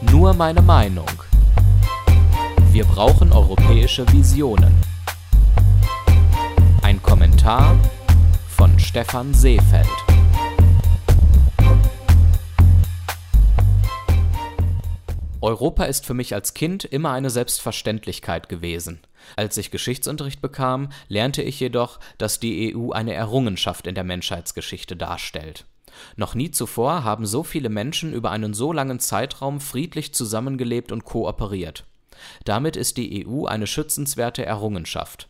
Nur meine Meinung. Wir brauchen europäische Visionen. Ein Kommentar von Stefan Seefeld. Europa ist für mich als Kind immer eine Selbstverständlichkeit gewesen. Als ich Geschichtsunterricht bekam, lernte ich jedoch, dass die EU eine Errungenschaft in der Menschheitsgeschichte darstellt. Noch nie zuvor haben so viele Menschen über einen so langen Zeitraum friedlich zusammengelebt und kooperiert. Damit ist die EU eine schützenswerte Errungenschaft.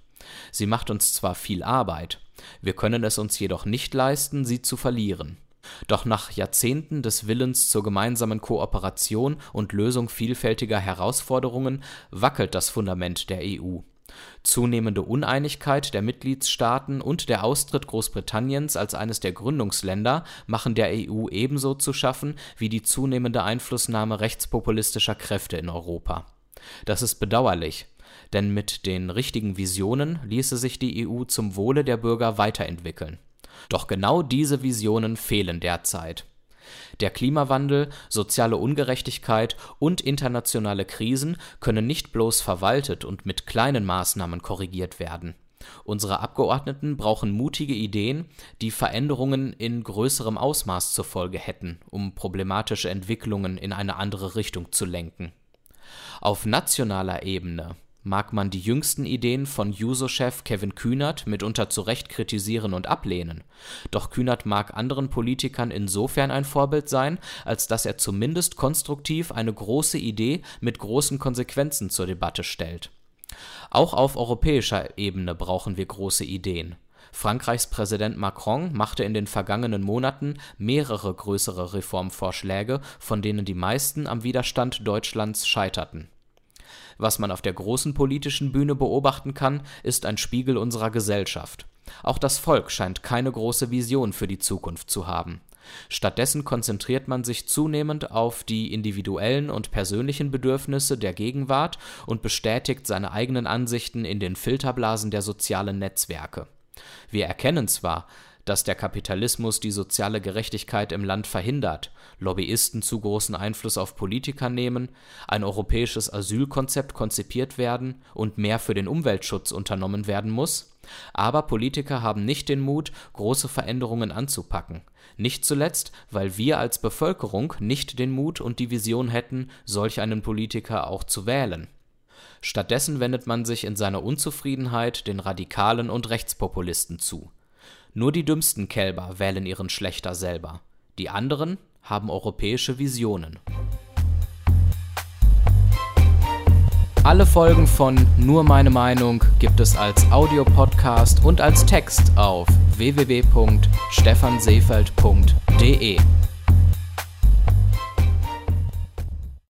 Sie macht uns zwar viel Arbeit, wir können es uns jedoch nicht leisten, sie zu verlieren. Doch nach Jahrzehnten des Willens zur gemeinsamen Kooperation und Lösung vielfältiger Herausforderungen wackelt das Fundament der EU. Zunehmende Uneinigkeit der Mitgliedstaaten und der Austritt Großbritanniens als eines der Gründungsländer machen der EU ebenso zu schaffen wie die zunehmende Einflussnahme rechtspopulistischer Kräfte in Europa. Das ist bedauerlich, denn mit den richtigen Visionen ließe sich die EU zum Wohle der Bürger weiterentwickeln. Doch genau diese Visionen fehlen derzeit. Der Klimawandel, soziale Ungerechtigkeit und internationale Krisen können nicht bloß verwaltet und mit kleinen Maßnahmen korrigiert werden. Unsere Abgeordneten brauchen mutige Ideen, die Veränderungen in größerem Ausmaß zur Folge hätten, um problematische Entwicklungen in eine andere Richtung zu lenken. Auf nationaler Ebene mag man die jüngsten Ideen von Juso-Chef Kevin Kühnert mitunter zu Recht kritisieren und ablehnen, doch Kühnert mag anderen Politikern insofern ein Vorbild sein, als dass er zumindest konstruktiv eine große Idee mit großen Konsequenzen zur Debatte stellt. Auch auf europäischer Ebene brauchen wir große Ideen. Frankreichs Präsident Macron machte in den vergangenen Monaten mehrere größere Reformvorschläge, von denen die meisten am Widerstand Deutschlands scheiterten was man auf der großen politischen Bühne beobachten kann, ist ein Spiegel unserer Gesellschaft. Auch das Volk scheint keine große Vision für die Zukunft zu haben. Stattdessen konzentriert man sich zunehmend auf die individuellen und persönlichen Bedürfnisse der Gegenwart und bestätigt seine eigenen Ansichten in den Filterblasen der sozialen Netzwerke. Wir erkennen zwar, dass der Kapitalismus die soziale Gerechtigkeit im Land verhindert, Lobbyisten zu großen Einfluss auf Politiker nehmen, ein europäisches Asylkonzept konzipiert werden und mehr für den Umweltschutz unternommen werden muss, aber Politiker haben nicht den Mut, große Veränderungen anzupacken, nicht zuletzt, weil wir als Bevölkerung nicht den Mut und die Vision hätten, solch einen Politiker auch zu wählen. Stattdessen wendet man sich in seiner Unzufriedenheit den Radikalen und Rechtspopulisten zu nur die dümmsten Kälber wählen ihren Schlechter selber. Die anderen haben europäische Visionen. Alle Folgen von Nur meine Meinung gibt es als Audiopodcast und als Text auf www.stephanseefeld.de.